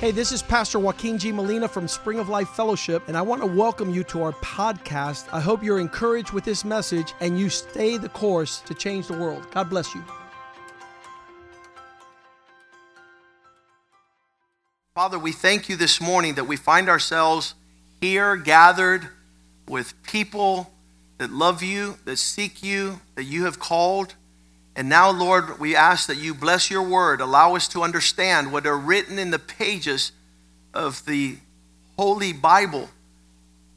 Hey, this is Pastor Joaquin G. Molina from Spring of Life Fellowship, and I want to welcome you to our podcast. I hope you're encouraged with this message and you stay the course to change the world. God bless you. Father, we thank you this morning that we find ourselves here gathered with people that love you, that seek you, that you have called. And now, Lord, we ask that you bless your word. Allow us to understand what are written in the pages of the Holy Bible,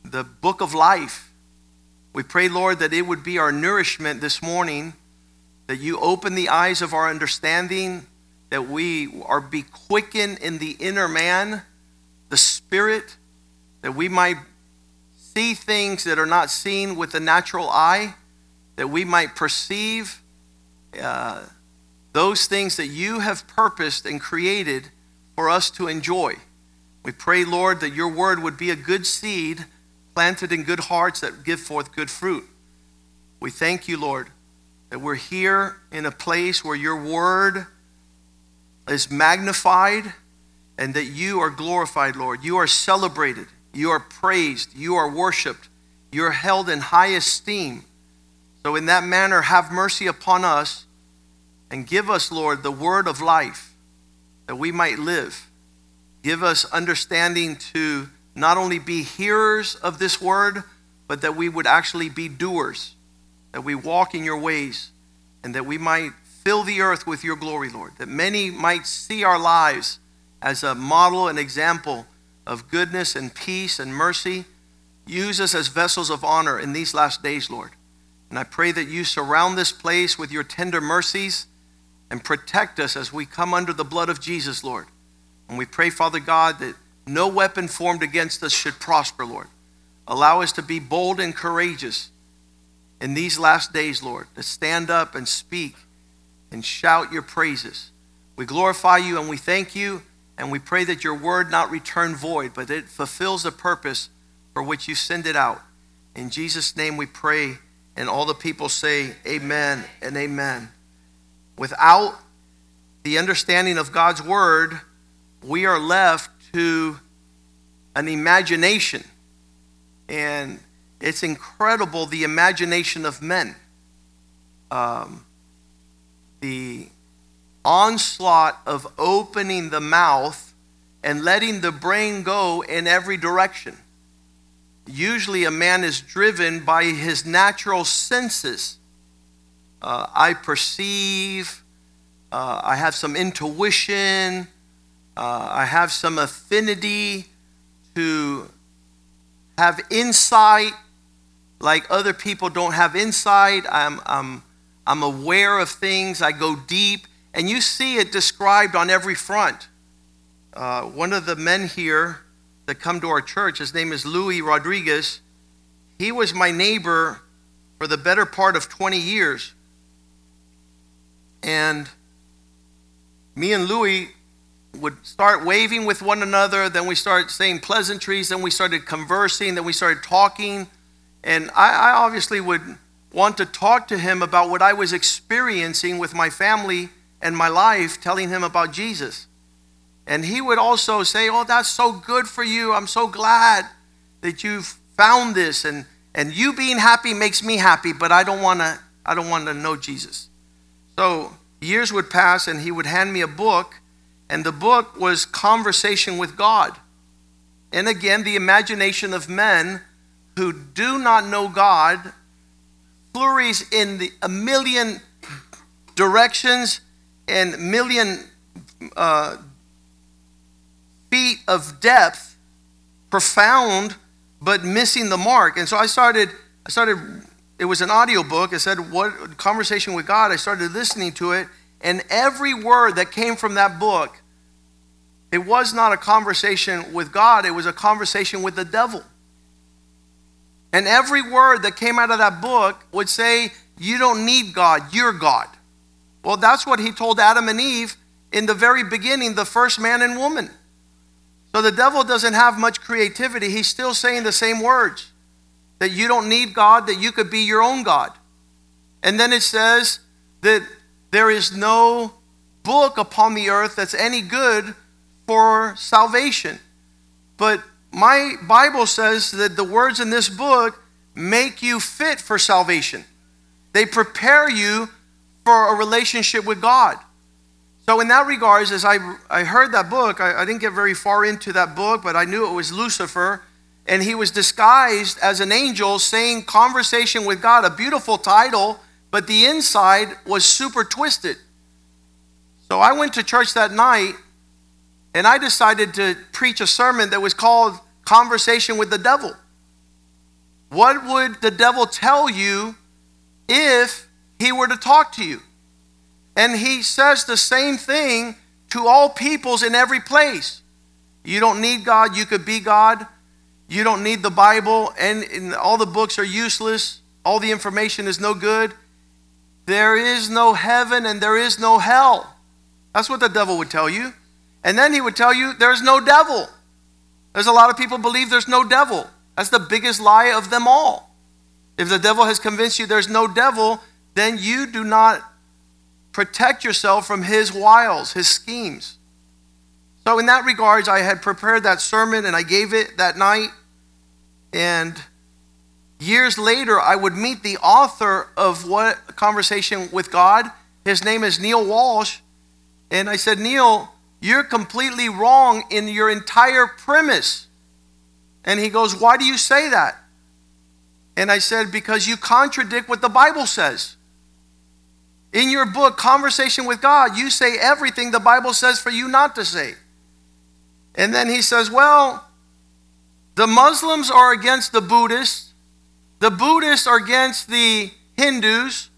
the book of life. We pray, Lord, that it would be our nourishment this morning, that you open the eyes of our understanding, that we are be quickened in the inner man, the spirit, that we might see things that are not seen with the natural eye, that we might perceive uh, those things that you have purposed and created for us to enjoy. We pray, Lord, that your word would be a good seed planted in good hearts that give forth good fruit. We thank you, Lord, that we're here in a place where your word is magnified and that you are glorified, Lord. You are celebrated, you are praised, you are worshiped, you're held in high esteem. So, in that manner, have mercy upon us and give us, Lord, the word of life that we might live. Give us understanding to not only be hearers of this word, but that we would actually be doers, that we walk in your ways, and that we might fill the earth with your glory, Lord, that many might see our lives as a model and example of goodness and peace and mercy. Use us as vessels of honor in these last days, Lord. And I pray that you surround this place with your tender mercies and protect us as we come under the blood of Jesus, Lord. And we pray, Father God, that no weapon formed against us should prosper, Lord. Allow us to be bold and courageous in these last days, Lord, to stand up and speak and shout your praises. We glorify you and we thank you, and we pray that your word not return void, but it fulfills the purpose for which you send it out. In Jesus' name we pray. And all the people say, Amen and Amen. Without the understanding of God's word, we are left to an imagination. And it's incredible the imagination of men. Um, the onslaught of opening the mouth and letting the brain go in every direction. Usually, a man is driven by his natural senses. Uh, I perceive, uh, I have some intuition, uh, I have some affinity to have insight like other people don't have insight. I'm, I'm, I'm aware of things, I go deep, and you see it described on every front. Uh, one of the men here that come to our church. His name is Louis Rodriguez. He was my neighbor for the better part of 20 years. And me and Louis would start waving with one another, then we started saying pleasantries, then we started conversing, then we started talking. And I, I obviously would want to talk to him about what I was experiencing with my family and my life, telling him about Jesus. And he would also say, Oh, that's so good for you. I'm so glad that you've found this. And, and you being happy makes me happy, but I don't want to I don't want to know Jesus. So years would pass and he would hand me a book, and the book was Conversation with God. And again, the imagination of men who do not know God flurries in the, a million directions and million uh, feet of depth, profound, but missing the mark. And so I started, I started, it was an audio book. I said, What conversation with God? I started listening to it, and every word that came from that book, it was not a conversation with God, it was a conversation with the devil. And every word that came out of that book would say, You don't need God, you're God. Well, that's what he told Adam and Eve in the very beginning, the first man and woman. So the devil doesn't have much creativity. He's still saying the same words that you don't need God, that you could be your own God. And then it says that there is no book upon the earth that's any good for salvation. But my Bible says that the words in this book make you fit for salvation. They prepare you for a relationship with God. So, in that regards, as I, I heard that book, I, I didn't get very far into that book, but I knew it was Lucifer, and he was disguised as an angel saying conversation with God, a beautiful title, but the inside was super twisted. So, I went to church that night, and I decided to preach a sermon that was called Conversation with the Devil. What would the devil tell you if he were to talk to you? And he says the same thing to all peoples in every place. You don't need God, you could be God. You don't need the Bible, and, and all the books are useless. All the information is no good. There is no heaven and there is no hell. That's what the devil would tell you. And then he would tell you there's no devil. There's a lot of people believe there's no devil. That's the biggest lie of them all. If the devil has convinced you there's no devil, then you do not protect yourself from his wiles, his schemes. So, in that regards, I had prepared that sermon and I gave it that night. And years later, I would meet the author of what conversation with God. His name is Neale Walsch. And I said, Neale, you're completely wrong in your entire premise. And he goes, Why do you say that? And I said, Because you contradict what the Bible says. In your book, Conversation with God, you say everything the Bible says for you not to say. And then he says, Well, the Muslims are against the Buddhists, the Buddhists are against the Hindus,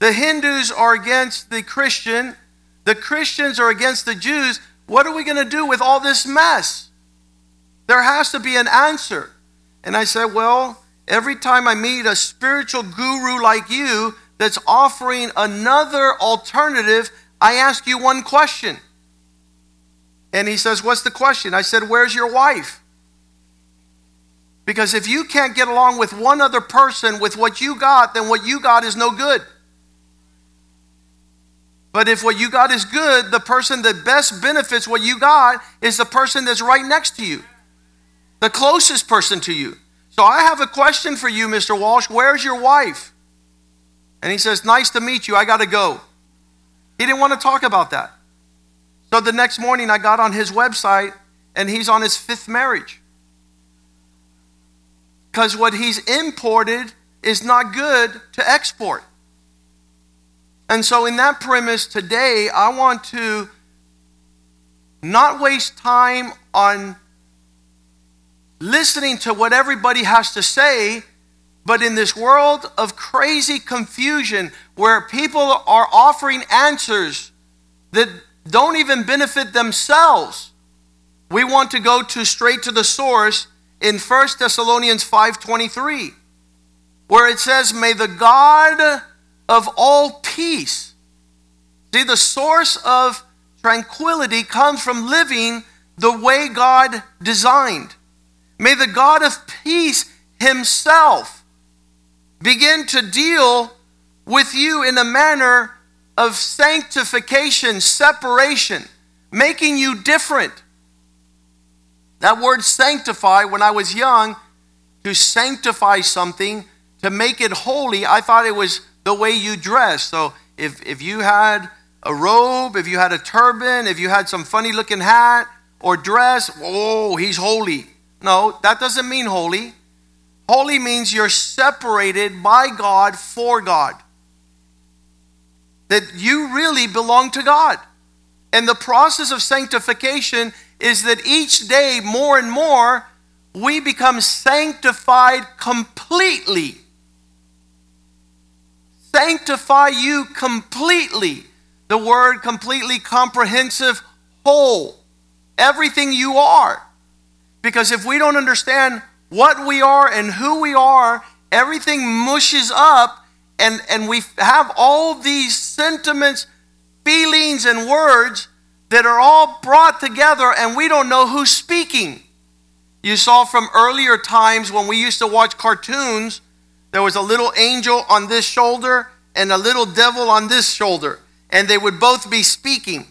the Hindus are against the Christian, the Christians are against the Jews. What are we going to do with all this mess? There has to be an answer. And I said, Well, every time I meet a spiritual guru like you, that's offering another alternative, I ask you one question. And he says, What's the question? I said, Where's your wife? Because if you can't get along with one other person with what you got, then what you got is no good. But if what you got is good, the person that best benefits what you got is the person that's right next to you, the closest person to you. So I have a question for you, Mr. Walsch. Where's your wife? And he says, Nice to meet you. I got to go. He didn't want to talk about that. So the next morning, I got on his website and he's on his fifth marriage. Because what he's imported is not good to export. And so, in that premise today, I want to not waste time on listening to what everybody has to say but in this world of crazy confusion where people are offering answers that don't even benefit themselves, we want to go to straight to the source in 1 Thessalonians 5:23 where it says may the God of all peace See the source of tranquility comes from living the way God designed. May the God of peace himself begin to deal with you in a manner of sanctification, separation, making you different. That word sanctify, when I was young, to sanctify something, to make it holy, I thought it was the way you dress. So if, if you had a robe, if you had a turban, if you had some funny looking hat or dress, oh, he's holy. No, that doesn't mean holy. Holy means you're separated by God for God. That you really belong to God. And the process of sanctification is that each day, more and more, we become sanctified completely. Sanctify you completely. The word completely comprehensive, whole. Everything you are. Because if we don't understand what we are and who we are, everything mushes up, and, and we have all these sentiments, feelings, and words that are all brought together, and we don't know who's speaking. You saw from earlier times when we used to watch cartoons, there was a little angel on this shoulder and a little devil on this shoulder, and they would both be speaking.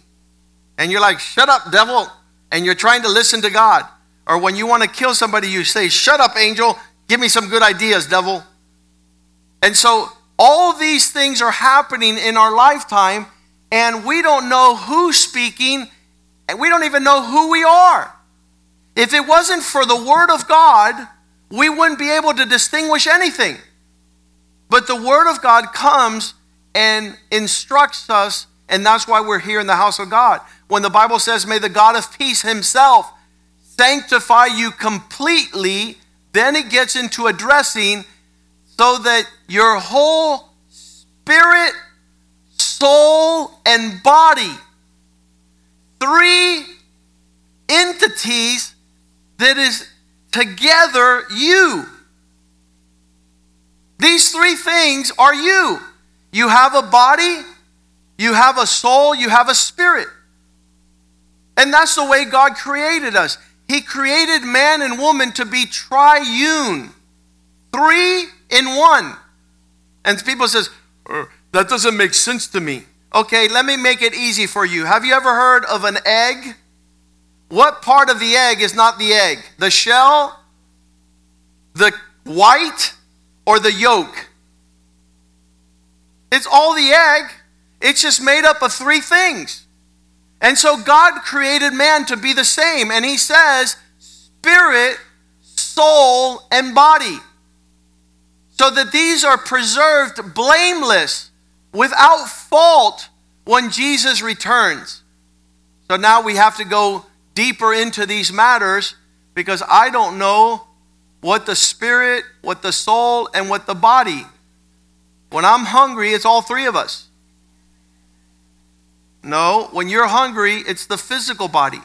And you're like, shut up, devil. and you're trying to listen to God. Or when you want to kill somebody, you say, Shut up, angel. Give me some good ideas, devil. And so all these things are happening in our lifetime, and we don't know who's speaking, and we don't even know who we are. If it wasn't for the Word of God, we wouldn't be able to distinguish anything. But the Word of God comes and instructs us, and that's why we're here in the house of God. When the Bible says, May the God of peace Himself sanctify you completely, then it gets into addressing so that your whole spirit, soul, and body, three entities that is together you. These three things are you. You have a body, you have a soul, you have a spirit. And that's the way God created us. He created man and woman to be triune, three in one. And people says, uh, that doesn't make sense to me. Okay, let me make it easy for you. Have you ever heard of an egg? What part of the egg is not the egg? The shell, the white, or the yolk? It's all the egg. It's just made up of three things. And so God created man to be the same. And he says, spirit, soul, and body so that these are preserved blameless, without fault, when Jesus returns. So now we have to go deeper into these matters because I don't know what the spirit, what the soul, and what the body. When I'm hungry, it's all three of us. No, when you're hungry, it's the physical body.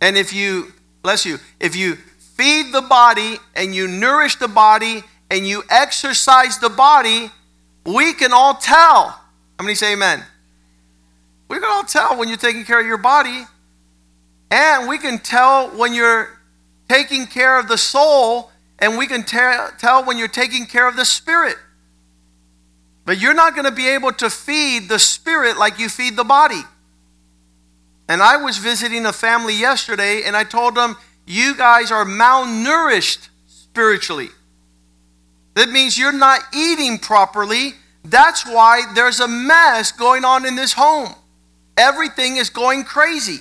And if you, bless you, if you feed the body and you nourish the body and you exercise the body, we can all tell. How many say amen? We can all tell when you're taking care of your body. And we can tell when you're taking care of the soul, and we can tell when you're taking care of the spirit. But you're not going to be able to feed the spirit like you feed the body. And I was visiting a family yesterday, and I told them, you guys are malnourished spiritually. That means you're not eating properly. That's why there's a mess going on in this home. Everything is going crazy.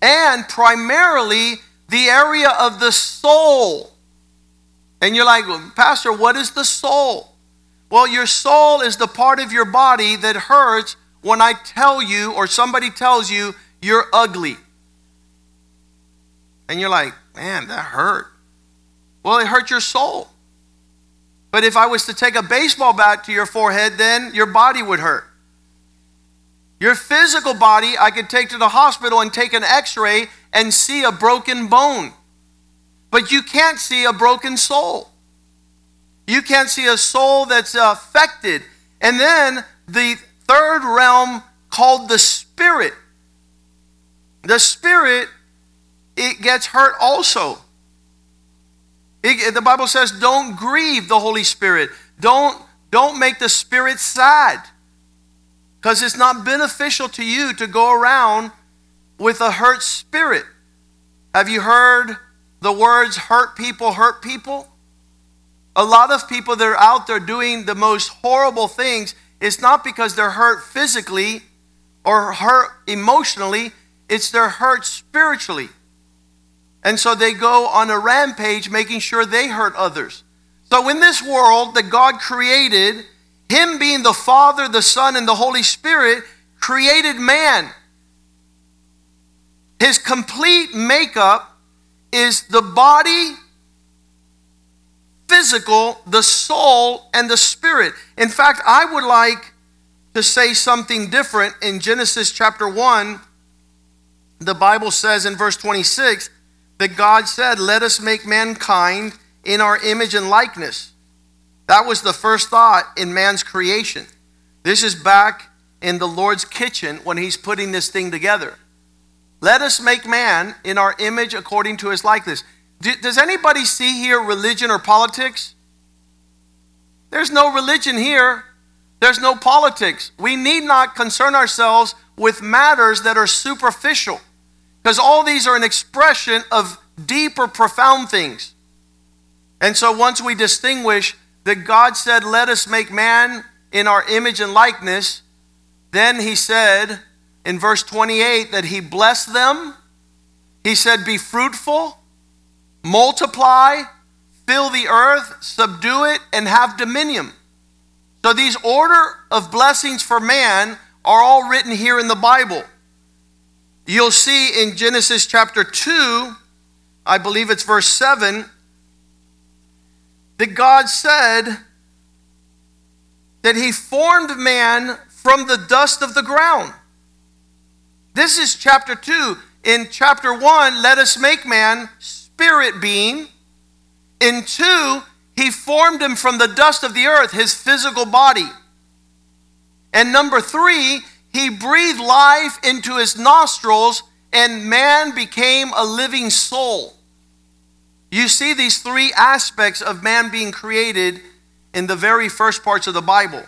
And primarily the area of the soul. And you're like, well, Pastor, what is the soul? Well, your soul is the part of your body that hurts when I tell you or somebody tells you you're ugly. And you're like, man, that hurt. Well, it hurt your soul. But if I was to take a baseball bat to your forehead, then your body would hurt. Your physical body, I could take to the hospital and take an x ray and see a broken bone. But you can't see a broken soul. You can't see a soul that's affected. And then the third realm called the spirit. The spirit it gets hurt also. It, the Bible says, don't grieve the Holy Spirit. Don't, don't make the Spirit sad. Because it's not beneficial to you to go around with a hurt spirit. Have you heard the words hurt people, hurt people? A lot of people that are out there doing the most horrible things, it's not because they're hurt physically or hurt emotionally, it's they're hurt spiritually. And so they go on a rampage making sure they hurt others. So in this world that God created, Him being the Father, the Son, and the Holy Spirit, created man. His complete makeup is the body, physical, the soul, and the spirit. In fact, I would like to say something different in Genesis chapter 1. The Bible says in verse 26 that God said, Let us make mankind in our image and likeness. That was the first thought in man's creation. This is back in the Lord's kitchen when he's putting this thing together. Let us make man in our image according to his likeness. Does anybody see here religion or politics? There's no religion here. there's no politics. We need not concern ourselves with matters that are superficial because all these are an expression of deeper, profound things. And so once we distinguish that God said, Let us make man in our image and likeness, then he said in verse 28 that he blessed them. He said, Be fruitful, multiply, fill the earth, subdue it, and have dominion. So these order of blessings for man are all written here in the Bible. You'll see in Genesis chapter 2, I believe it's verse 7, that God said that he formed man from the dust of the ground. This is chapter 2. In chapter 1, let us make man spirit being. In 2, he formed him from the dust of the earth, his physical body. And number 3, he breathed life into his nostrils, and man became a living soul. You see these three aspects of man being created in the very first parts of the Bible.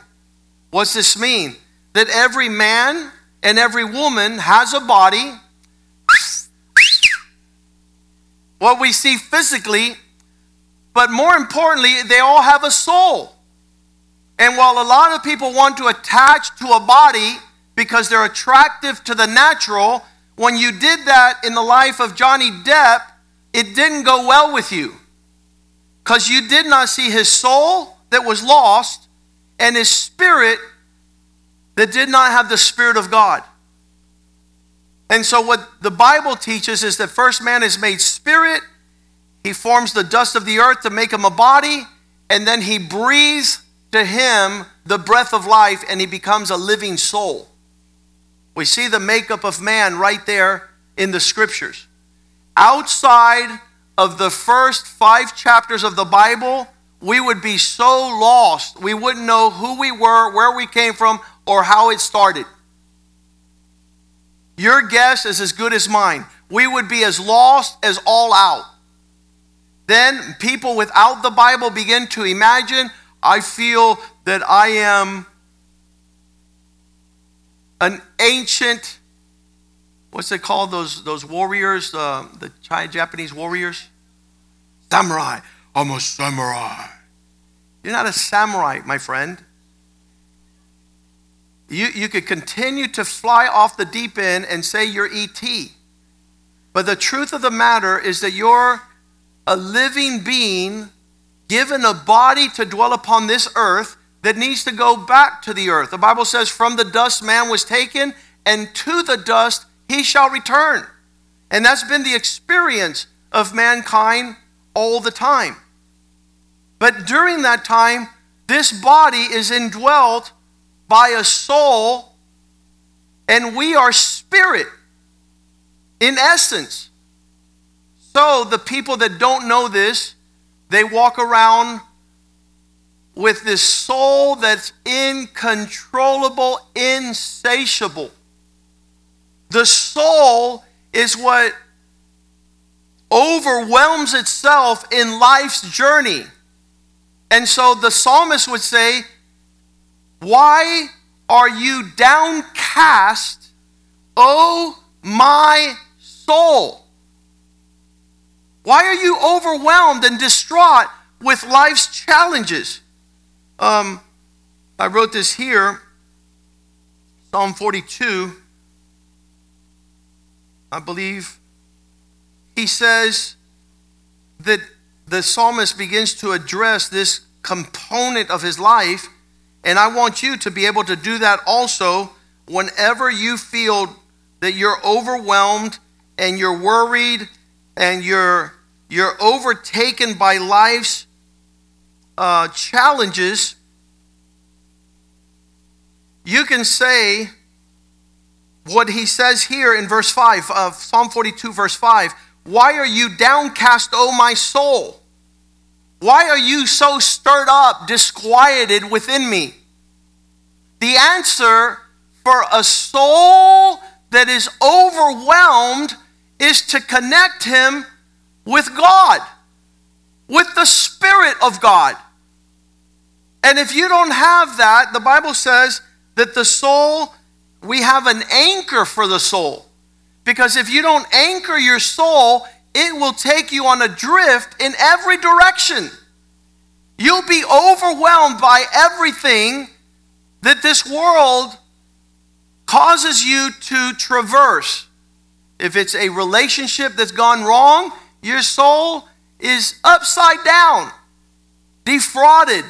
What's this mean? That every man and every woman has a body. What we see physically, but more importantly, they all have a soul. And while a lot of people want to attach to a body because they're attractive to the natural, when you did that in the life of Johnny Depp, it didn't go well with you because you did not see his soul that was lost and his spirit that did not have the Spirit of God. And so, what the Bible teaches is that first man is made spirit, he forms the dust of the earth to make him a body, and then he breathes to him the breath of life and he becomes a living soul. We see the makeup of man right there in the scriptures outside of the first five chapters of the Bible, we would be so lost. We wouldn't know who we were, where we came from, or how it started. Your guess is as good as mine. We would be as lost as all out. Then people without the Bible begin to imagine I feel that I am an ancient what's it called? Those those warriors, uh, the Chinese Japanese warriors, samurai. I'm a samurai. You're not a samurai, my friend. You, you could continue to fly off the deep end and say you're ET. But the truth of the matter is that you're a living being given a body to dwell upon this earth that needs to go back to the earth. The Bible says, From the dust man was taken, and to the dust he shall return. And that's been the experience of mankind all the time. But during that time, this body is indwelt by a soul, and we are spirit in essence. So, the people that don't know this, they walk around with this soul that's incontrollable, insatiable. The soul is what overwhelms itself in life's journey. And so the psalmist would say, Why are you downcast, O my soul? Why are you overwhelmed and distraught with life's challenges? Um, I wrote this here Psalm 42. I believe, he says that the psalmist begins to address this component of his life. And I want you to be able to do that also whenever you feel that you're overwhelmed and you're worried and you're, you're overtaken by life's uh, challenges. You can say, what he says here in verse 5 of Psalm 42, verse 5 Why are you downcast, O my soul? Why are you so stirred up, disquieted within me? The answer for a soul that is overwhelmed is to connect him with God, with the Spirit of God. And if you don't have that, the Bible says that the soul, we have an anchor for the soul. Because if you don't anchor your soul, it will take you on a drift in every direction. You'll be overwhelmed by everything that this world causes you to traverse. If it's a relationship that's gone wrong, your soul is upside down, defrauded,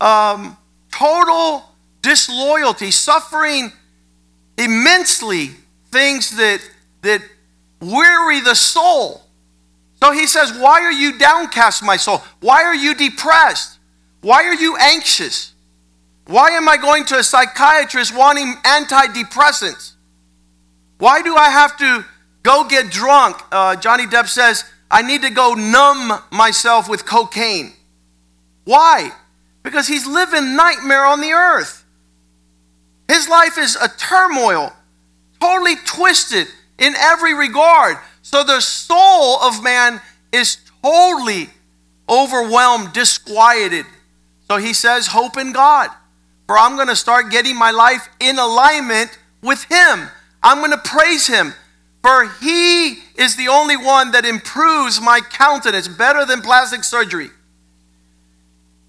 um, total disloyalty, suffering immensely things that, that weary the soul. So he says, Why are you downcast, my soul? Why are you depressed? Why are you anxious? Why am I going to a psychiatrist wanting antidepressants? Why do I have to go get drunk? Uh, Johnny Depp says, I need to go numb myself with cocaine. Why? Because he's living nightmare on the earth. His life is a turmoil, totally twisted in every regard. So the soul of man is totally overwhelmed, disquieted. So he says, Hope in God. For I'm going to start getting my life in alignment with Him. I'm going to praise Him. For He is the only one that improves my countenance better than plastic surgery.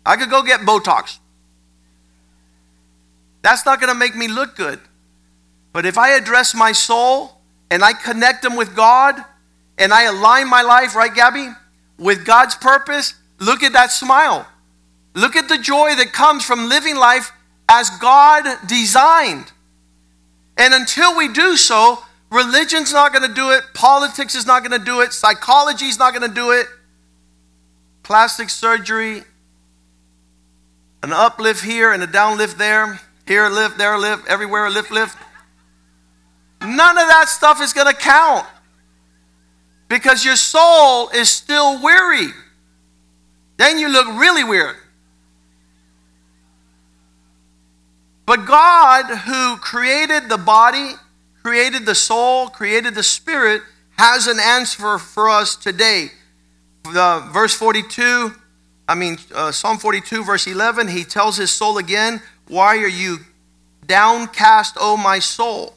I could go get Botox. That's not going to make me look good. But if I address my soul and I connect them with God and I align my life, right, Gabby, with God's purpose, look at that smile. Look at the joy that comes from living life as God designed. And until we do so, religion's not going to do it, politics is not going to do it, psychology is not going to do it, plastic surgery, an uplift here and a downlift there, here a lift, there a lift, everywhere a lift, lift. None of that stuff is going to count because your soul is still weary. Then you look really weird. But God, who created the body, created the soul, created the spirit, has an answer for us today. The, verse 42, I mean, uh, Psalm 42, verse 11, he tells his soul again, Why are you downcast, O my soul?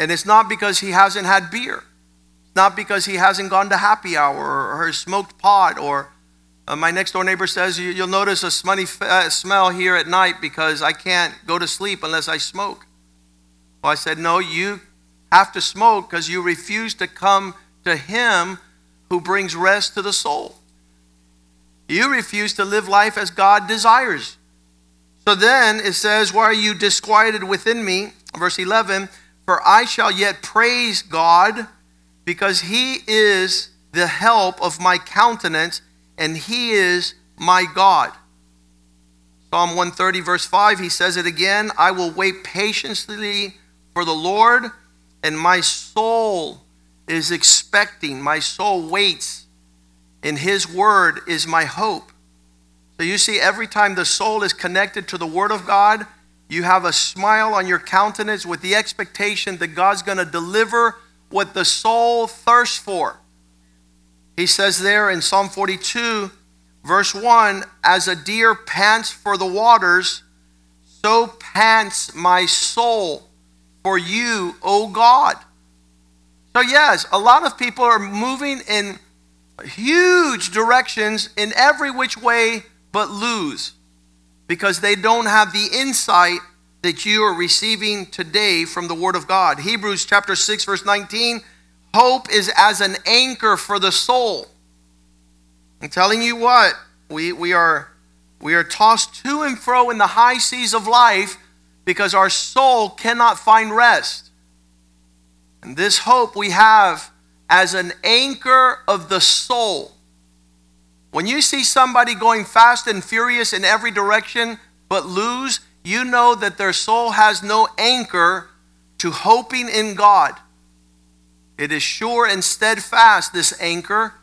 And it's not because he hasn't had beer. Not because he hasn't gone to happy hour or, or smoked pot or uh, my next door neighbor says, you, will notice a smelly uh, smell here at night because I can't go to sleep unless I smoke. Well, I said, No, you have to smoke because you refuse to come to Him who brings rest to the soul. You refuse to live life as God desires. So then it says, Why are you disquieted within me? Verse 11, For I shall yet praise God because He is the help of my countenance and he is my God. Psalm 130, verse 5, he says it again I will wait patiently for the Lord, and my soul is expecting, my soul waits. and his word is my hope. So you see, every time the soul is connected to the word of God, you have a smile on your countenance with the expectation that God's going to deliver what the soul thirsts for. He says there in Psalm 42, verse 1 As a deer pants for the waters, so pants my soul for you, O God. So, yes, a lot of people are moving in huge directions in every which way but lose because they don't have the insight that you are receiving today from the Word of God. Hebrews chapter 6, verse 19 Hope is as an anchor for the soul. I'm telling you what, we, we, are, we are tossed to and fro in the high seas of life because our soul cannot find rest. And this hope we have as an anchor of the soul. When you see somebody going fast and furious in every direction but lose, you know that their soul has no anchor to hoping in God. It is sure and steadfast, this anchor,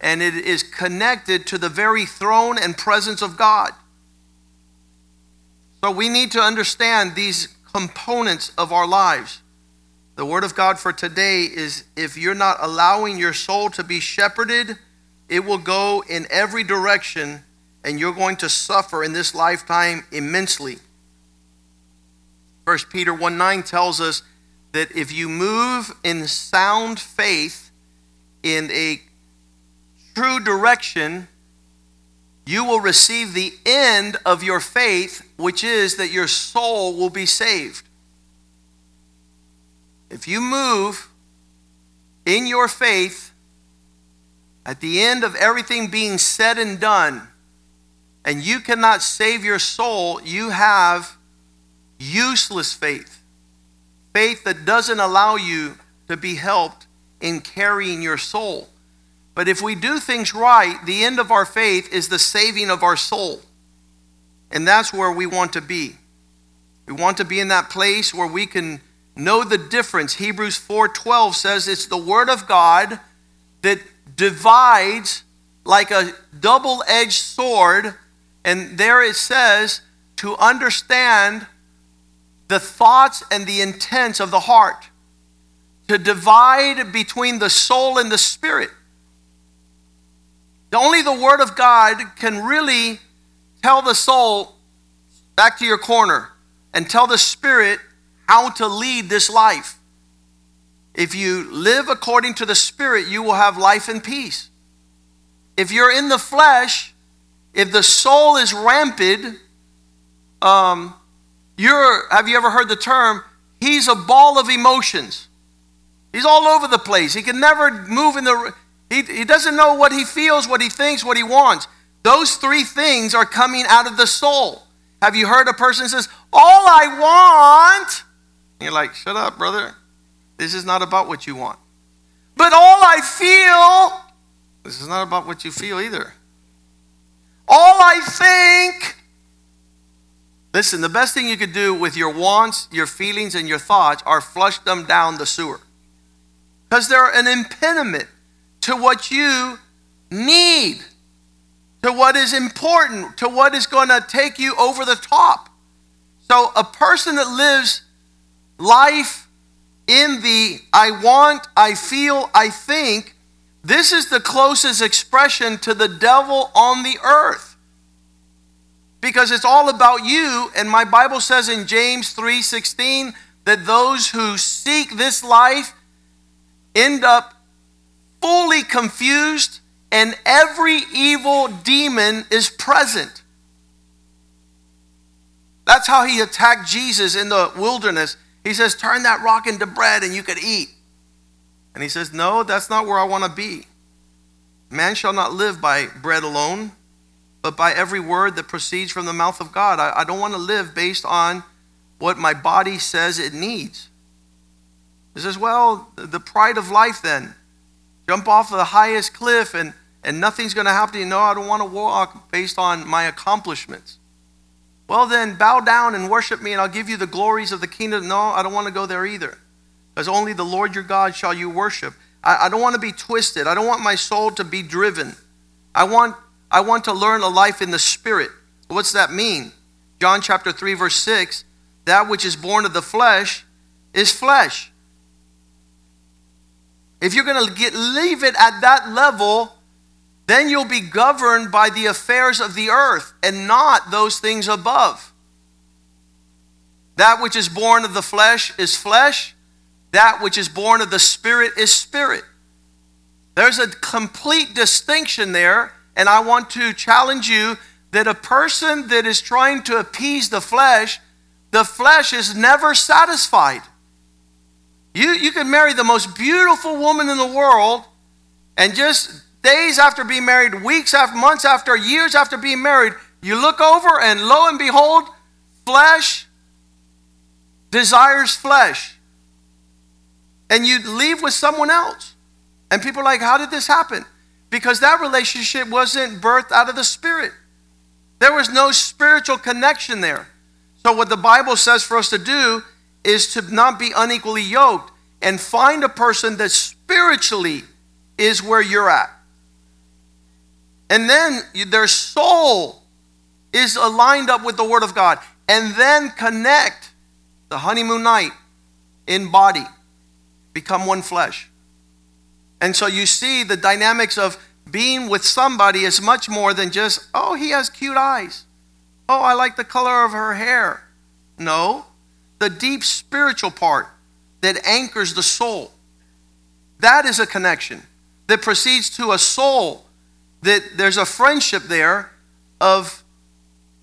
and it is connected to the very throne and presence of God. So we need to understand these components of our lives. The word of God for today is if you're not allowing your soul to be shepherded, it will go in every direction and you're going to suffer in this lifetime immensely. 1 Peter 1 9 tells us that if you move in sound faith in a true direction, you will receive the end of your faith, which is that your soul will be saved. If you move in your faith, at the end of everything being said and done, and you cannot save your soul, you have useless faith. Faith that doesn't allow you to be helped in carrying your soul. But if we do things right, the end of our faith is the saving of our soul. And that's where we want to be. We want to be in that place where we can know the difference. Hebrews 4:12 says it's the word of God that divides like a double-edged sword and there it says to understand the thoughts and the intents of the heart, to divide between the soul and the spirit. Only the Word of God can really tell the soul back to your corner and tell the spirit how to lead this life. If you live according to the Spirit, you will have life and peace. If you're in the flesh, if the soul is rampant, um, you're, have you ever heard the term, he's a ball of emotions. He's all over the place. He can never move in the, he, he doesn't know what he feels, what he thinks, what he wants. Those three things are coming out of the soul. Have you heard a person says, all I want, and you're like, shut up, brother. This is not about what you want. But all I feel, this is not about what you feel either. All I think, Listen, the best thing you could do with your wants, your feelings, and your thoughts are flush them down the sewer. Because they're an impediment to what you need, to what is important, to what is going to take you over the top. So, a person that lives life in the I want, I feel, I think, this is the closest expression to the devil on the earth. Because it's all about you and my bible says in james 3.16 that those who seek this life end up fully confused and every evil demon is present. That's how he attacked jesus in the wilderness he says turn that rock into bread and you could eat and he says no that's not where i want to be man shall not live by bread alone but by every word that proceeds from the mouth of God. I, I don't want to live based on what my body says it needs. He says, well, the pride of life then. Jump off of the highest cliff and, and nothing's going to happen to you. No, I don't want to walk based on my accomplishments. Well, then bow down and worship me, and I'll give you the glories of the kingdom. No, I don't want to go there either. Because only the Lord your God shall you worship. I, I don't want to be twisted. I don't want my soul to be driven. I want I want to learn a life in the Spirit. What's that mean? John chapter 3, verse 6 that which is born of the flesh is flesh. If you're going to get, leave it at that level, then you'll be governed by the affairs of the earth and not those things above. That which is born of the flesh is flesh, that which is born of the spirit is spirit. There's a complete distinction there and I want to challenge you that a person that is trying to appease the flesh, the flesh is never satisfied. You, you can marry the most beautiful woman in the world, and just days after being married, weeks after, months after, years after being married, you look over and lo and behold, flesh desires flesh. And you leave with someone else. And people are like, How did this happen? because that relationship wasn't birthed out of the Spirit. There was no spiritual connection there. So, what the Bible says for us to do is to not be unequally yoked and find a person that spiritually is where you're at. And then their soul is aligned up with the Word of God. And then connect the honeymoon night in body, become one flesh. And so you see the dynamics of being with somebody is much more than just, oh, he has cute eyes. Oh, I like the color of her hair. No, the deep spiritual part that anchors the soul. That is a connection that proceeds to a soul, that there's a friendship there of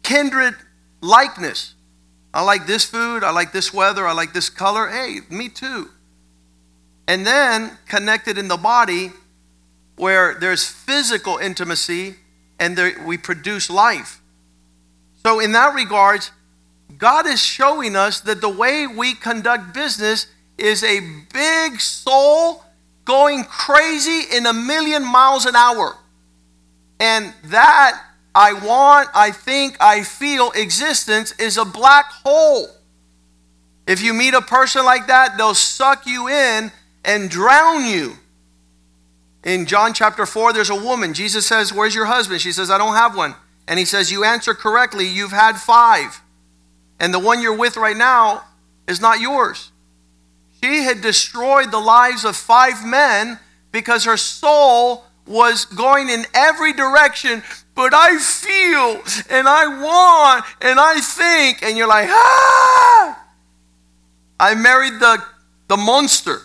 kindred likeness. I like this food, I like this weather, I like this color. Hey, me too. And then connected in the body where there's physical intimacy and there, we produce life. So, in that regards, God is showing us that the way we conduct business is a big soul going crazy in a million miles an hour. And that I want, I think, I feel existence is a black hole. If you meet a person like that, they'll suck you in and drown you. In John chapter 4, there's a woman. Jesus says, Where's your husband? She says, I don't have one. And he says, You answer correctly. You've had five. And the one you're with right now is not yours. She had destroyed the lives of five men because her soul was going in every direction. But I feel and I want and I think. And you're like, ah! I married the, the monster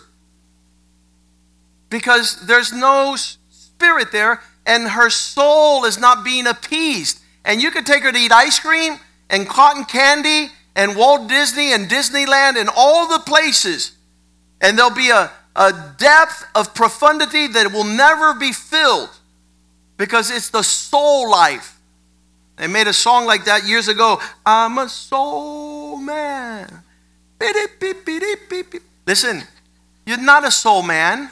because there's no spirit there and her soul is not being appeased. And you could take her to eat ice cream and cotton candy and Walt Disney and Disneyland and all the places. And there'll be a, a depth of profundity that will never be filled because it's the soul life. They made a song like that years ago. I'm a soul man. Listen, you're not a soul man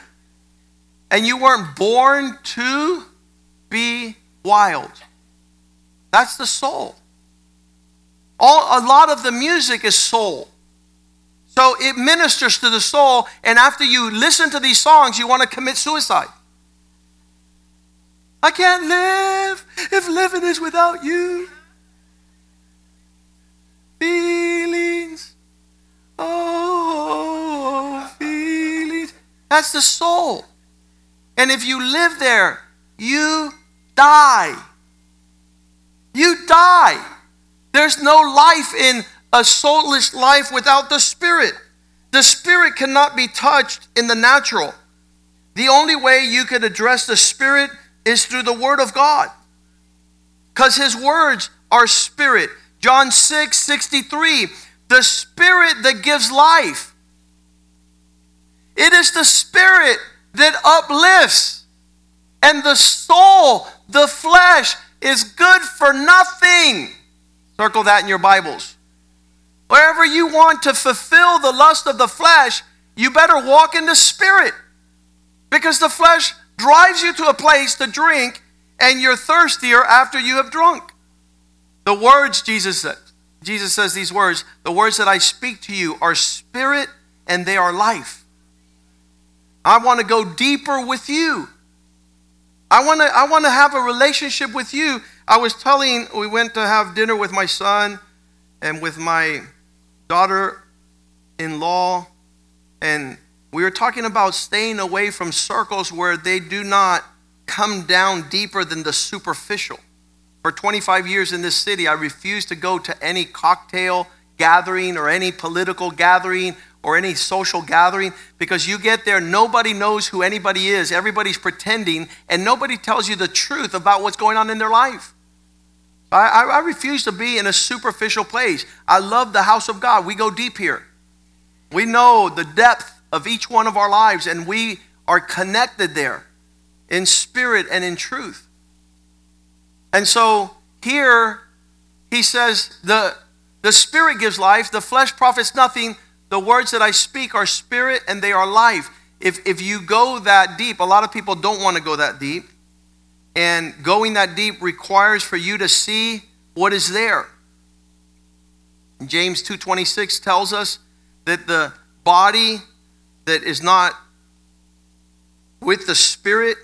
and you weren't born to be wild. That's the soul. All, a lot of the music is soul. So it ministers to the soul, and after you listen to these songs, you want to commit suicide. I can't live if living is without you. Feelings, oh, feelings. That's the soul. And if you live there, you die. You die. There's no life in a soulless life without the Spirit. The Spirit cannot be touched in the natural. The only way you can address the Spirit is through the Word of God. Because His words are Spirit. John 6 63, the Spirit that gives life. It is the Spirit that uplifts. And the soul, the flesh, is good for nothing. Circle that in your Bibles. Wherever you want to fulfill the lust of the flesh, you better walk in the Spirit. Because the flesh drives you to a place to drink, and you're thirstier after you have drunk. The words Jesus said, Jesus says these words, the words that I speak to you are spirit and they are life. I want to go deeper with you. I want to I want to have a relationship with you. I was telling we went to have dinner with my son and with my daughter-in-law and we were talking about staying away from circles where they do not come down deeper than the superficial. For 25 years in this city, I refused to go to any cocktail gathering or any political gathering or any social gathering because you get there, nobody knows who anybody is. Everybody's pretending, and nobody tells you the truth about what's going on in their life. I, I, refuse to be in a superficial place. I love the house of God. We go deep here. We know the depth of each one of our lives, and we are connected there in spirit and in truth. And so here he says the, the spirit gives life, the flesh profits nothing. The words that I speak are spirit and they are life. If, if you go that deep, a lot of people don't want to go that deep. And going that deep requires for you to see what is there. James 2:26 tells us that the body that is not with the spirit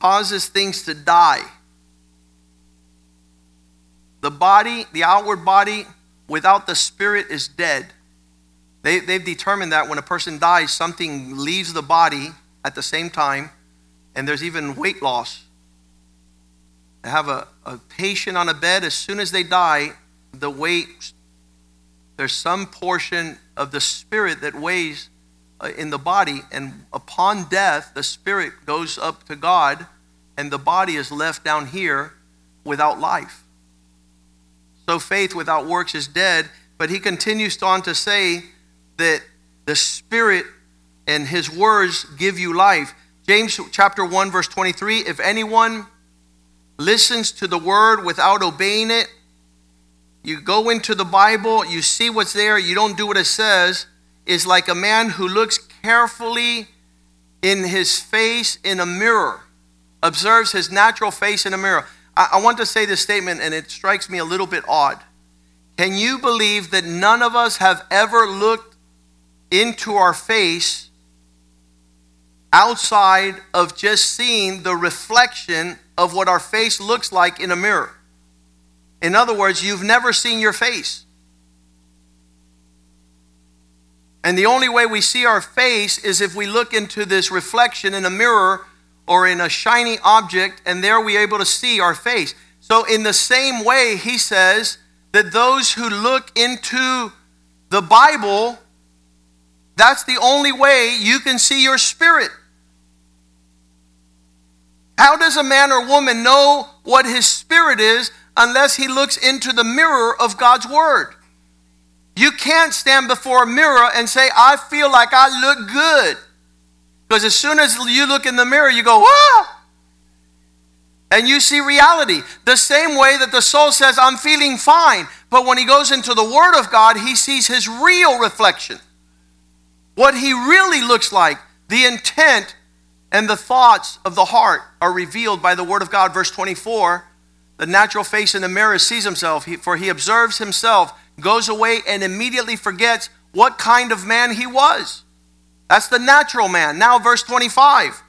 causes things to die. The body, the outward body without the spirit is dead. They, they've determined that when a person dies, something leaves the body at the same time, and there's even weight loss. I have a, a patient on a bed, as soon as they die, the weight, there's some portion of the spirit that weighs uh, in the body, and upon death, the spirit goes up to God, and the body is left down here without life. So faith without works is dead, but he continues on to say that the spirit and his words give you life. James chapter 1 verse 23, if anyone listens to the word without obeying it, you go into the Bible, you see what's there, you don't do what it says, is like a man who looks carefully in his face in a mirror, observes his natural face in a mirror. I, I want to say this statement, and it strikes me a little bit odd. Can you believe that none of us have ever looked into our face outside of just seeing the reflection of what our face looks like in a mirror? In other words, you've never seen your face. And the only way we see our face is if we look into this reflection in a mirror or in a shiny object, and there we're able to see our face. So, in the same way, he says that those who look into the Bible, that's the only way you can see your spirit. How does a man or woman know what his spirit is unless he looks into the mirror of God's Word? You can't stand before a mirror and say, I feel like I look good. Because as soon as you look in the mirror, you go, ah! And you see reality. The same way that the soul says, I'm feeling fine. But when he goes into the Word of God, he sees his real reflection. What he really looks like, the intent and the thoughts of the heart are revealed by the Word of God. Verse 24 The natural face in the mirror sees himself, for he observes himself, goes away, and immediately forgets what kind of man he was. That's the natural man. Now, verse 25.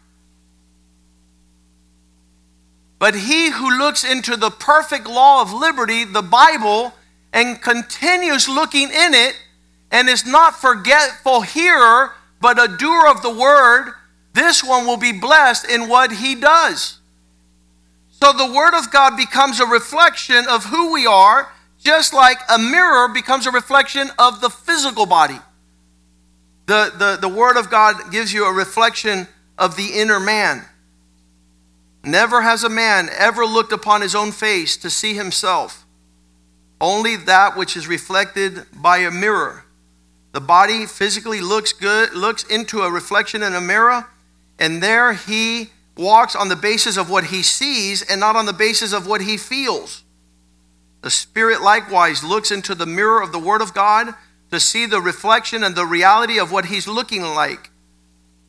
But he who looks into the perfect law of liberty, the Bible, and continues looking in it, and is not forgetful hearer, but a doer of the word, this one will be blessed in what he does. So the word of God becomes a reflection of who we are, just like a mirror becomes a reflection of the physical body. The, the, the Word of God gives you a reflection of the inner man. Never has a man ever looked upon his own face to see himself, only that which is reflected by a mirror. The body physically looks good, looks into a reflection in a mirror, and there he walks on the basis of what he sees and not on the basis of what he feels. The spirit likewise looks into the mirror of the Word of God to see the reflection and the reality of what he's looking like.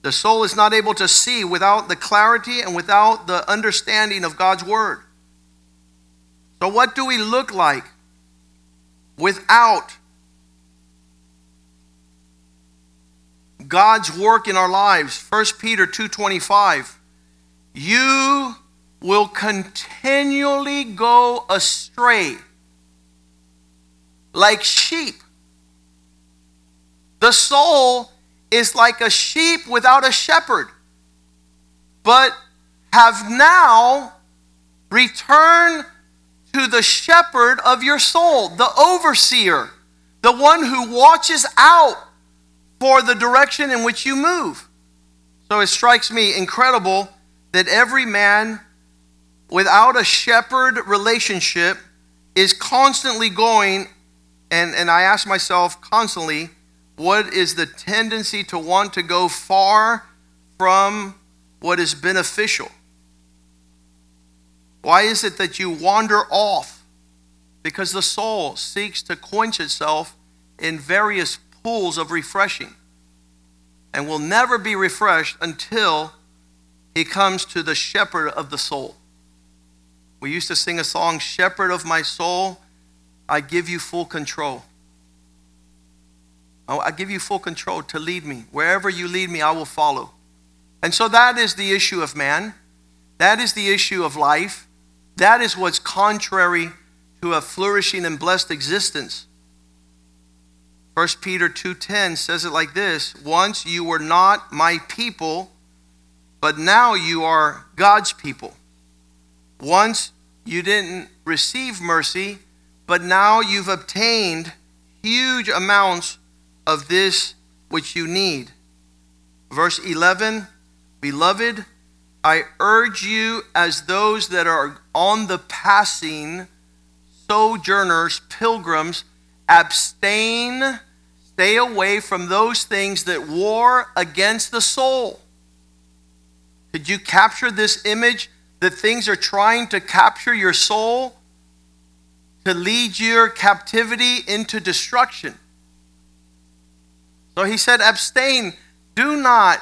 The soul is not able to see without the clarity and without the understanding of God's word. So, what do we look like without God's work in our lives? 1 Peter 2:25. You will continually go astray like sheep the soul is like a sheep without a shepherd, but have now returned to the shepherd of your soul, the overseer, the one who watches out for the direction in which you move. So it strikes me incredible that every man without a shepherd relationship is constantly going, and, and I ask myself constantly, what is the tendency to want to go far from what is beneficial? Why is it that you wander off? Because the soul seeks to quench itself in various pools of refreshing and will never be refreshed until he comes to the shepherd of the soul. We used to sing a song, Shepherd of my soul, I give you full control. Oh, I give you full control to lead me. Wherever you lead me, I will follow. And so that is the issue of man. That is the issue of life. That is what's contrary to a flourishing and blessed existence. 1 Peter 2:10 says it like this, "Once you were not my people, but now you are God's people. Once you didn't receive mercy, but now you've obtained huge amounts of this which you need. Verse 11 Beloved, I urge you as those that are on the passing, sojourners, pilgrims, abstain, stay away from those things that war against the soul. Could you capture this image that things are trying to capture your soul to lead your captivity into destruction? So he said, abstain, do not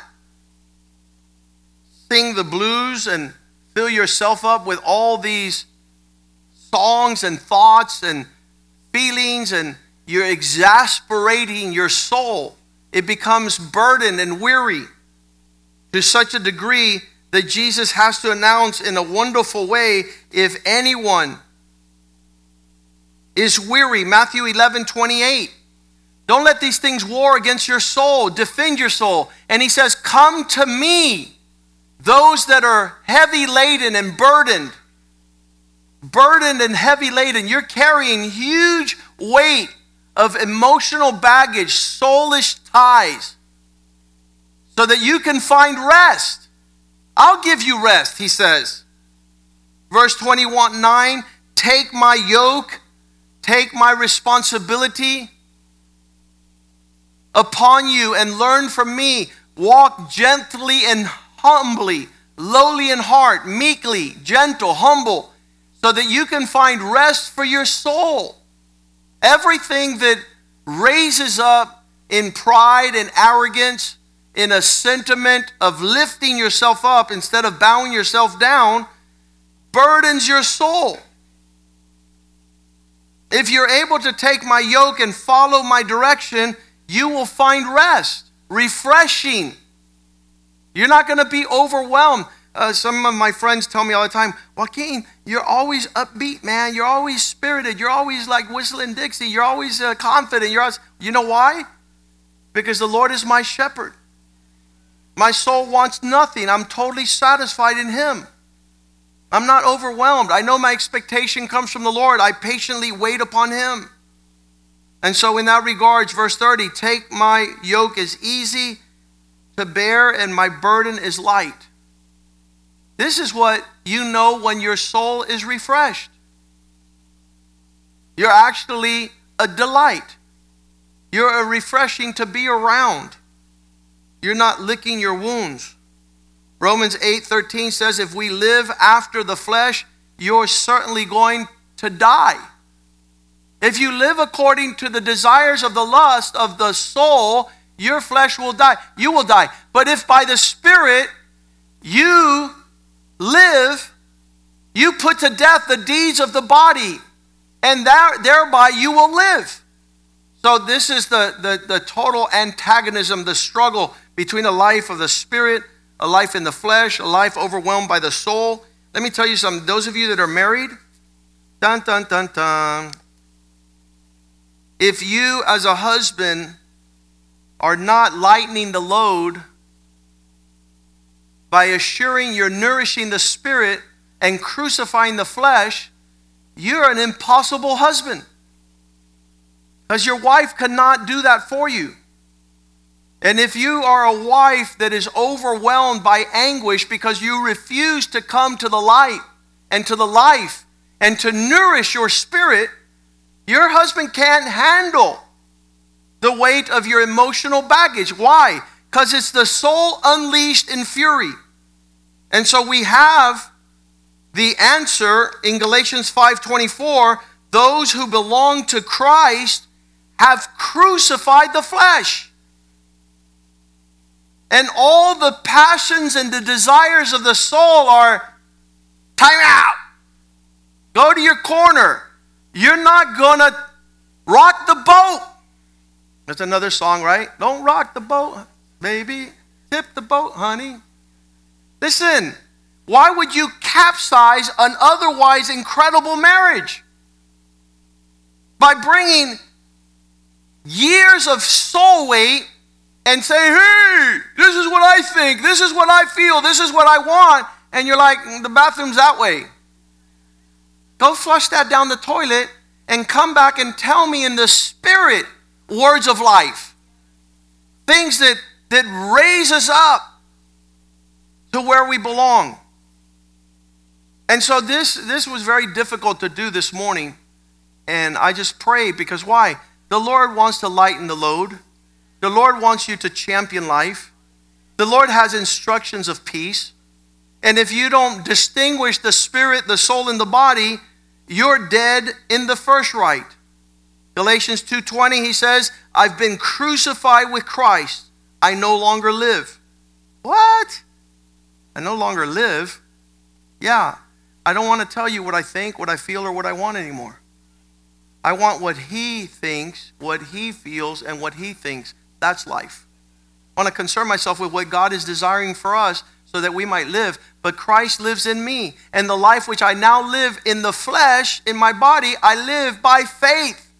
sing the blues and fill yourself up with all these songs and thoughts and feelings, and you're exasperating your soul. It becomes burdened and weary to such a degree that Jesus has to announce in a wonderful way if anyone is weary. Matthew 11 28. Don't let these things war against your soul. Defend your soul. And he says, Come to me those that are heavy laden and burdened, burdened and heavy laden, you're carrying huge weight of emotional baggage, soulish ties, so that you can find rest. I'll give you rest, he says. Verse 21 9, take my yoke, take my responsibility upon you and learn from me. Walk gently and humbly, lowly in heart, meekly, gentle, humble, so that you can find rest for your soul. Everything that raises up in pride and arrogance, in a sentiment of lifting yourself up instead of bowing yourself down, burdens your soul. If you're able to take my yoke and follow my direction, you will find rest, refreshing, you're not going to be overwhelmed. Uh, some of my friends tell me all the time, Joaquin, you're always upbeat, man. You're always spirited. You're always like whistling Dixie. You're always uh, confident. You're always, you know why? Because the Lord is my shepherd. My soul wants nothing. I'm totally satisfied in Him. I'm not overwhelmed. I know my expectation comes from the Lord. I patiently wait upon Him. And so, in that regards, verse 30 take my yoke is easy to bear, and my burden is light. This is what you know when your soul is refreshed. You're actually a delight. You're a refreshing to be around. You're not licking your wounds. Romans 8:13 says if we live after the flesh, you're certainly going to die. If you live according to the desires of the lust of the soul, your flesh will die. You will die. But if by the Spirit you live, you put to death the deeds of the body, and that, thereby you will live. So, this is the, the, the total antagonism, the struggle between a life of the Spirit, a life in the flesh, a life overwhelmed by the soul. Let me tell you something. Those of you that are married, dun dun dun dun. If you, as a husband, are not lightening the load by assuring you're nourishing the spirit and crucifying the flesh, you're an impossible husband. Because your wife cannot do that for you. And if you are a wife that is overwhelmed by anguish because you refuse to come to the light and to the life and to nourish your spirit, your husband can't handle the weight of your emotional baggage. Why? Because it's the soul unleashed in fury. And so we have the answer in Galatians 5:24, those who belong to Christ have crucified the flesh. And all the passions and the desires of the soul are time out. Go to your corner. You're not going to rock the boat. That's another song, right? Don't rock the boat, baby. Tip the boat, honey. Listen, why would you capsize an otherwise incredible marriage? By bringing years of soul weight and say, hey, this is what I think, this is what I feel, this is what I want, and you're like, mm, the bathroom's that way. Go flush that down the toilet and come back and tell me in the spirit words of life. Things that, that raise us up to where we belong. And so this, this was very difficult to do this morning. And I just pray because why? The Lord wants to lighten the load. The Lord wants you to champion life. The Lord has instructions of peace. And if you don't distinguish the spirit, the soul, and the body, you're dead in the first right. Galatians 2:20 he says, "I've been crucified with Christ. I no longer live." What? I no longer live. Yeah, I don't want to tell you what I think, what I feel, or what I want anymore. I want what he thinks, what he feels, and what he thinks. That's life. I want to concern myself with what God is desiring for us so that we might live. But Christ lives in me. And the life which I now live in the flesh, in my body, I live by faith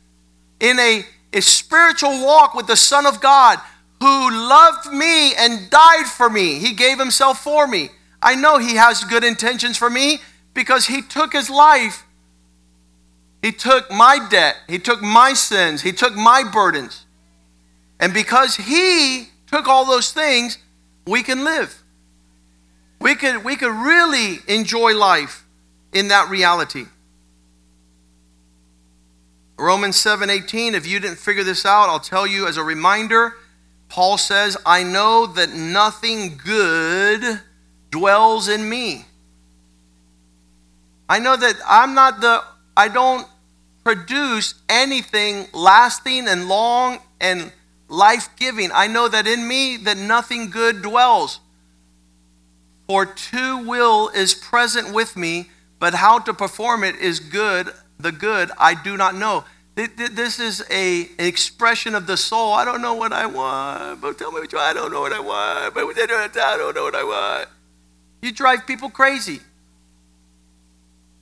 in a, a spiritual walk with the Son of God who loved me and died for me. He gave himself for me. I know he has good intentions for me because he took his life. He took my debt. He took my sins. He took my burdens. And because he took all those things, we can live. We could, we could really enjoy life in that reality. Romans 7:18, if you didn't figure this out, I'll tell you as a reminder Paul says, I know that nothing good dwells in me. I know that I'm not the, I don't produce anything lasting and long and life giving. I know that in me that nothing good dwells. For to will is present with me, but how to perform it is good, the good I do not know. This is a, expression of the soul. I don't know what I want, but tell me what you want. I don't know what I want, but I don't know what I want. You drive people crazy.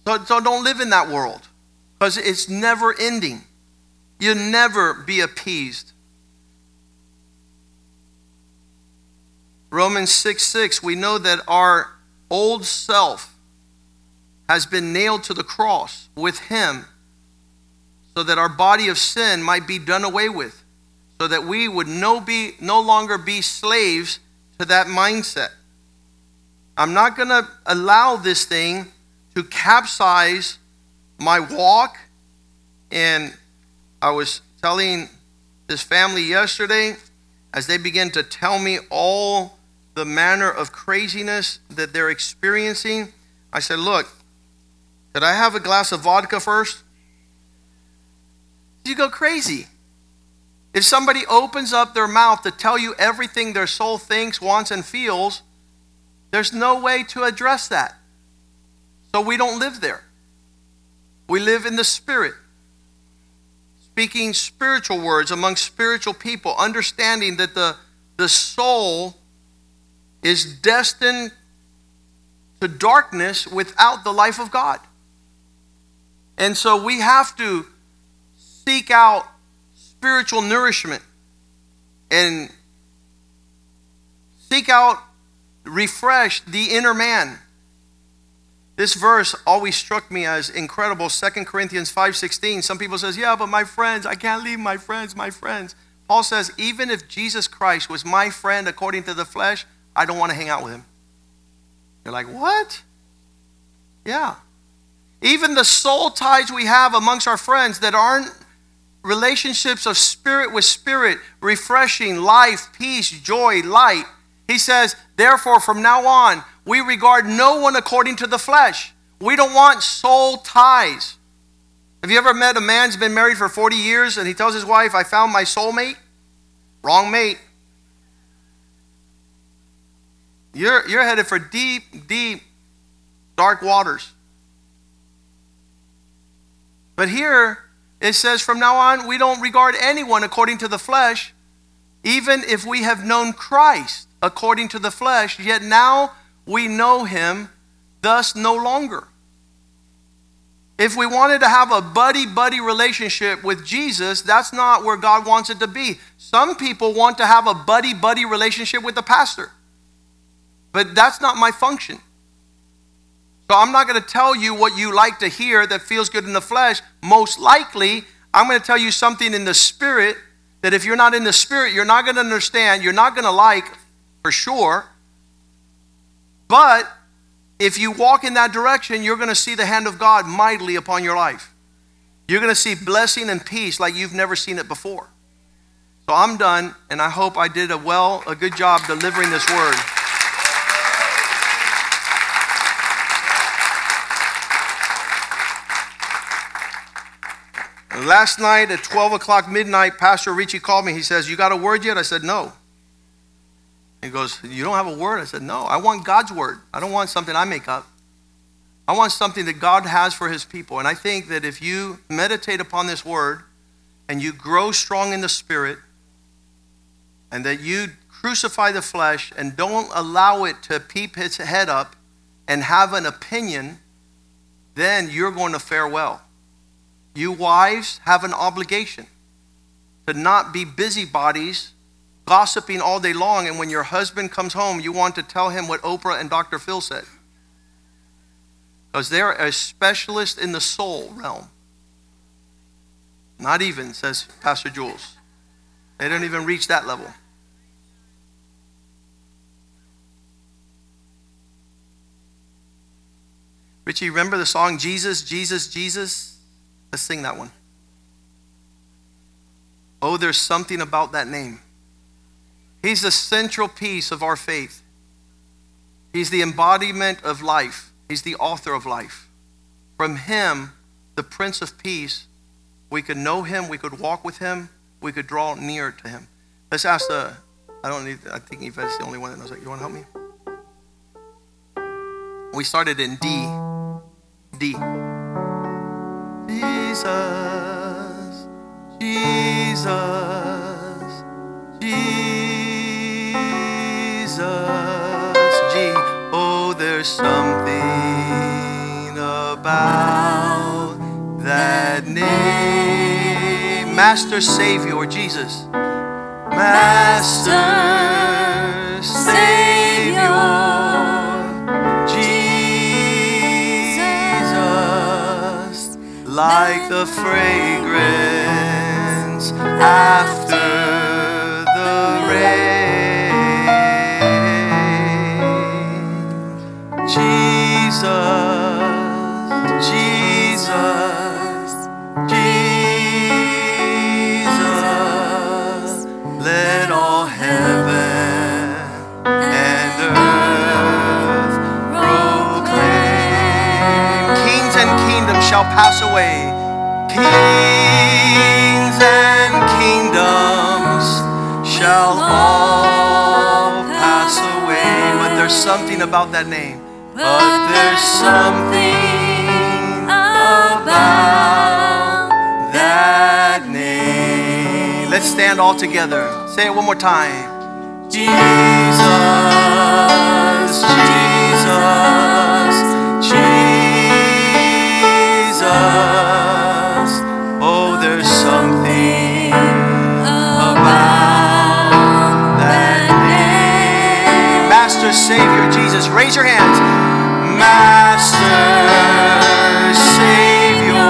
So, so don't live in that world because it's never ending. You'll never be appeased. Romans 6 6, we know that our old self has been nailed to the cross with him so that our body of sin might be done away with, so that we would no, be, no longer be slaves to that mindset. I'm not going to allow this thing to capsize my walk. And I was telling this family yesterday, as they began to tell me all the manner of craziness that they're experiencing, I said, Look, did I have a glass of vodka first? You go crazy. If somebody opens up their mouth to tell you everything their soul thinks, wants, and feels, there's no way to address that. So we don't live there. We live in the Spirit, speaking spiritual words among spiritual people, understanding that the, the soul is destined to darkness without the life of God. And so we have to seek out spiritual nourishment and seek out refresh the inner man. This verse always struck me as incredible. 2 corinthians 5.16 some people says yeah but my friends i can't leave my friends my friends. Paul says even if jesus christ was my friend according to the flesh i don't want to hang out with him. You're like what? Yeah. Even the soul ties we have amongst our friends that aren't relationships of spirit with spirit, refreshing, life, peace, joy, light. He says, therefore, from now on, we regard no one according to the flesh. We don't want soul ties. Have you ever met a man who's been married for 40 years and he tells his wife, I found my soulmate? Wrong mate. You're, you're headed for deep, deep, dark waters. But here, it says, from now on, we don't regard anyone according to the flesh, even if we have known Christ according to the flesh, yet now we know him, thus no longer. If we wanted to have a buddy buddy relationship with Jesus, that's not where God wants it to be. Some people want to have a buddy buddy relationship with the pastor, but that's not my function. So I'm not going to tell you what you like to hear that feels good in the flesh. Most likely, I'm going to tell you something in the spirit that if you're not in the spirit, you're not going to understand, you're not going to like for sure. But if you walk in that direction, you're going to see the hand of God mightily upon your life. You're going to see blessing and peace like you've never seen it before. So I'm done, and I hope I did a well, a good job delivering this word. Last night at 12 o'clock midnight, Pastor Richie called me. He says, You got a word yet? I said, No. He goes, You don't have a word? I said, No. I want God's word. I don't want something I make up. I want something that God has for his people. And I think that if you meditate upon this word and you grow strong in the spirit and that you crucify the flesh and don't allow it to peep its head up and have an opinion, then you're going to fare well. You wives have an obligation to not be busybodies gossiping all day long, and when your husband comes home, you want to tell him what Oprah and Dr. Phil said. Because they're a specialist in the soul realm. Not even, says Pastor Jules. They don't even reach that level. Richie, remember the song Jesus, Jesus, Jesus? Let's sing that one. Oh, there's something about that name. He's the central piece of our faith. He's the embodiment of life. He's the author of life. From Him, the Prince of Peace, we could know Him, we could walk with Him, we could draw near to Him. Let's ask the, I don't need, I think Yvette's the only one that knows that. You want to help me? We started in D. D. Jesus, Jesus, Jesus, G. Oh, there's something about that name. Master Savior, Jesus. Master the fragrance after the rain. Jesus, Jesus, Jesus, let all heaven and earth proclaim. Kings and kingdoms shall pass away. Something about that name. But there's something about that name. Let's stand all together. Say it one more time. Jesus, Jesus, Jesus. Oh, there's something about Savior, Jesus. Raise your hands. Master, Savior,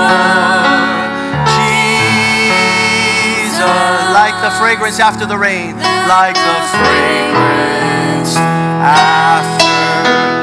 Jesus. Like the fragrance after the rain. Like the fragrance after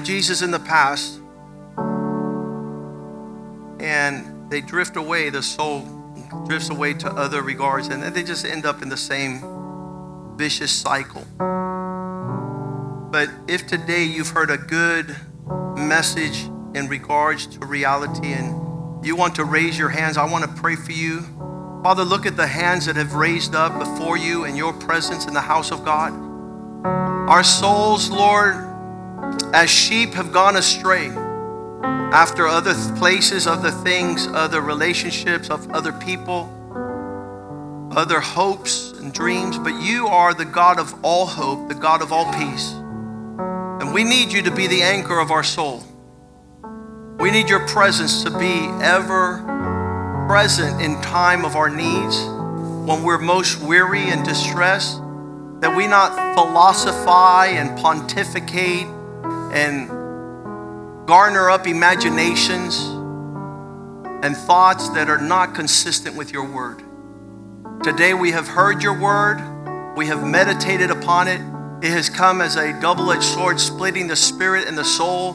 Jesus in the past and they drift away, the soul drifts away to other regards, and they just end up in the same vicious cycle. But if today you've heard a good message in regards to reality and you want to raise your hands, I want to pray for you. Father, look at the hands that have raised up before you in your presence in the house of God. Our souls, Lord, as sheep have gone astray after other places, other things, other relationships, of other people, other hopes and dreams. But you are the God of all hope, the God of all peace. And we need you to be the anchor of our soul. We need your presence to be ever present in time of our needs, when we're most weary and distressed, that we not philosophize and pontificate and garner up imaginations and thoughts that are not consistent with your word. Today we have heard your word, we have meditated upon it. It has come as a double edged sword, splitting the spirit and the soul,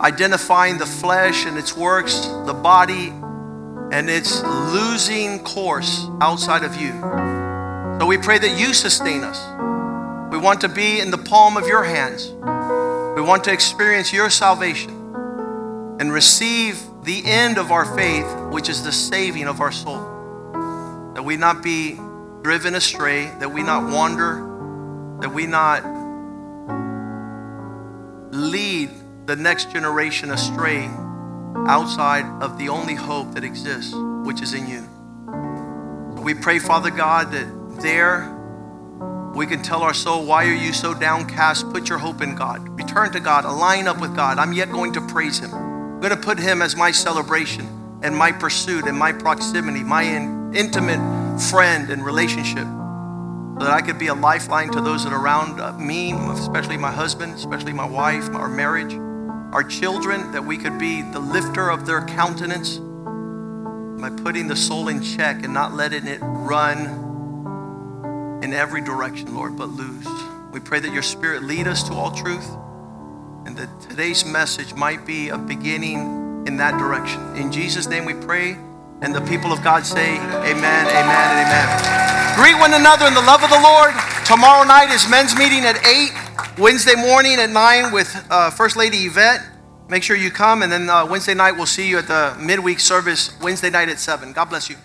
identifying the flesh and its works, the body, and its losing course outside of you. So we pray that you sustain us. We want to be in the palm of your hands. We want to experience your salvation and receive the end of our faith, which is the saving of our soul. That we not be driven astray, that we not wander, that we not lead the next generation astray outside of the only hope that exists, which is in you. We pray, Father God, that there we can tell our soul, Why are you so downcast? Put your hope in God. Return to God. Align up with God. I'm yet going to praise Him. I'm going to put Him as my celebration and my pursuit and my proximity, my in, intimate friend and relationship, so that I could be a lifeline to those that are around uh, me, especially my husband, especially my wife, our marriage, our children, that we could be the lifter of their countenance by putting the soul in check and not letting it run in every direction, Lord, but lose. We pray that your spirit lead us to all truth and that today's message might be a beginning in that direction. In Jesus' name we pray. And the people of God say, Amen, amen, and amen. Greet one another in the love of the Lord. Tomorrow night is men's meeting at 8, Wednesday morning at 9 with uh, First Lady Yvette. Make sure you come. And then uh, Wednesday night, we'll see you at the midweek service, Wednesday night at 7. God bless you.